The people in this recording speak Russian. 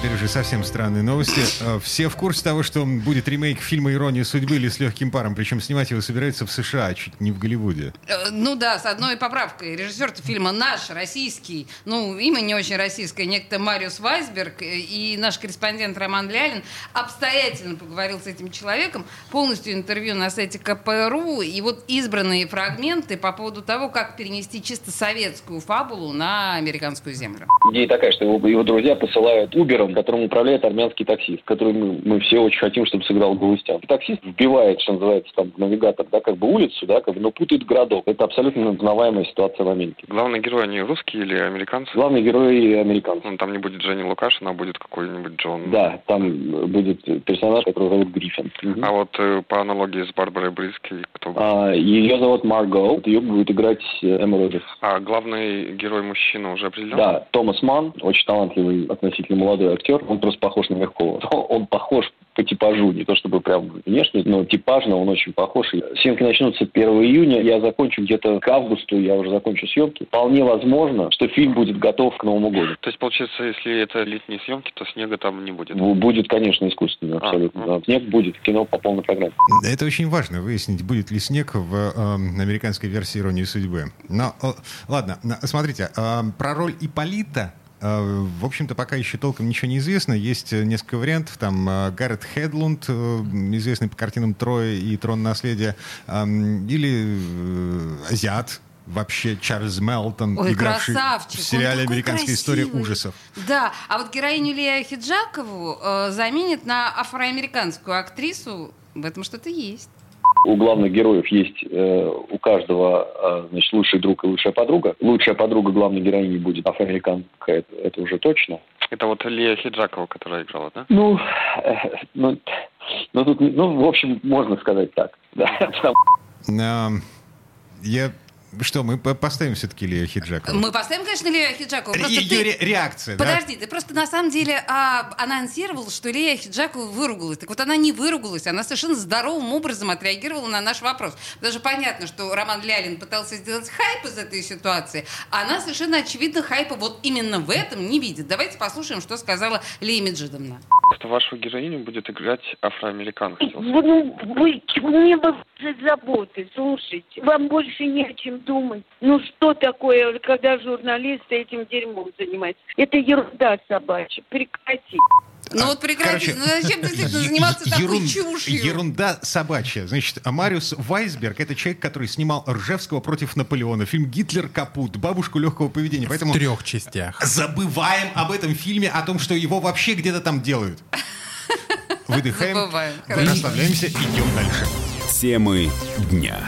Теперь уже совсем странные новости. Э, Все в курсе того, что будет ремейк фильма «Ирония судьбы» или «С легким паром», причем снимать его собираются в США, чуть не в Голливуде. Э, Ну да, с одной поправкой. Режиссер фильма наш, российский, ну, имя не очень российское, некто Мариус Вайсберг э, и наш корреспондент Роман Лялин обстоятельно поговорил с этим человеком, полностью интервью на сайте КПРУ, и вот избранные фрагменты по поводу того, как перенести чисто советскую фабулу на американскую землю. Идея такая, что его, его друзья посылают Убером, которым управляет армянский таксист, который мы, мы все очень хотим, чтобы сыграл Галустян. Таксист вбивает, что называется, там, в навигатор, да, как бы улицу, да, как бы, но путает городок. Это абсолютно узнаваемая ситуация в Америке. Главные герои, они русские или американцы? Главный герой американцы. Ну, там не будет Дженни Лукашина, а будет какой-нибудь Джон. Да, там будет персонаж, которого зовут Гриффин. Мгм. А вот э, по аналогии с Барбарой Бризки, кто? А, ее зовут Марго, ее будет играть э, Эмма Роджерс. А главный герой мужчина уже определен? Да, Томас Ман, очень талантливый, относительно молодой актер. Он просто похож на Мягкова. Он похож по типажу, не то чтобы прям внешне, но типажно он очень похож. И Съемки начнутся 1 июня, я закончу где-то к августу, я уже закончу съемки. Вполне возможно, что фильм будет готов к Новому году. То есть, получается, если это летние съемки, то снега там не будет? Бу- Будет, конечно, искусственно, абсолютно. А, да. Снег будет, кино по полной программе. Это очень важно, выяснить, будет ли снег в э, американской версии «Иронии судьбы». Но, э, ладно, смотрите, э, про роль Иполита в общем-то, пока еще толком ничего не известно. Есть э, несколько вариантов. Там э, Гаррет Хедлунд, э, известный по картинам «Трое» и «Трон наследия», или азиат, вообще Чарльз Мелтон, Ой, игравший красавчик. в сериале «Американская история красивый. ужасов». Да, а вот героиню Лея Хиджакову э, заменит на афроамериканскую актрису. В этом что-то есть. У главных героев есть э, у каждого э, значит, лучший друг и лучшая подруга. Лучшая подруга главной героини будет афроамериканка, это, это уже точно. Это вот Лия Хиджакова, которая играла, да? Ну, э, ну, ну, тут, ну, в общем, можно сказать так. Да, Эм, Я... Что, мы по- поставим все-таки Лео Хиджакову? Мы поставим, конечно, Лея Хиджакову. Просто Ее ты- ре- реакция, да? Подожди, ты просто на самом деле а, анонсировал, что Лея Хиджакова выругалась. Так вот она не выругалась, она совершенно здоровым образом отреагировала на наш вопрос. Даже понятно, что Роман Лялин пытался сделать хайп из этой ситуации, а она совершенно очевидно хайпа вот именно в этом не видит. Давайте послушаем, что сказала Лея Меджидовна. Просто вашу героиню будет играть афроамериканка. ну, вы, мне бы за заботы, слушайте. Вам больше не о чем думать. Ну что такое, когда журналисты этим дерьмом занимаются? Это ерунда собачья. Прекрати. Ну вот прекратите, Короче, ну зачем действительно е- заниматься такой ерун- чушью? Ерунда собачья. Значит, а Мариус Вайсберг — это человек, который снимал Ржевского против Наполеона, фильм «Гитлер капут», «Бабушку легкого поведения». Поэтому В трех частях. забываем об этом фильме, о том, что его вообще где-то там делают. Выдыхаем, расслабляемся, идем дальше. Темы дня.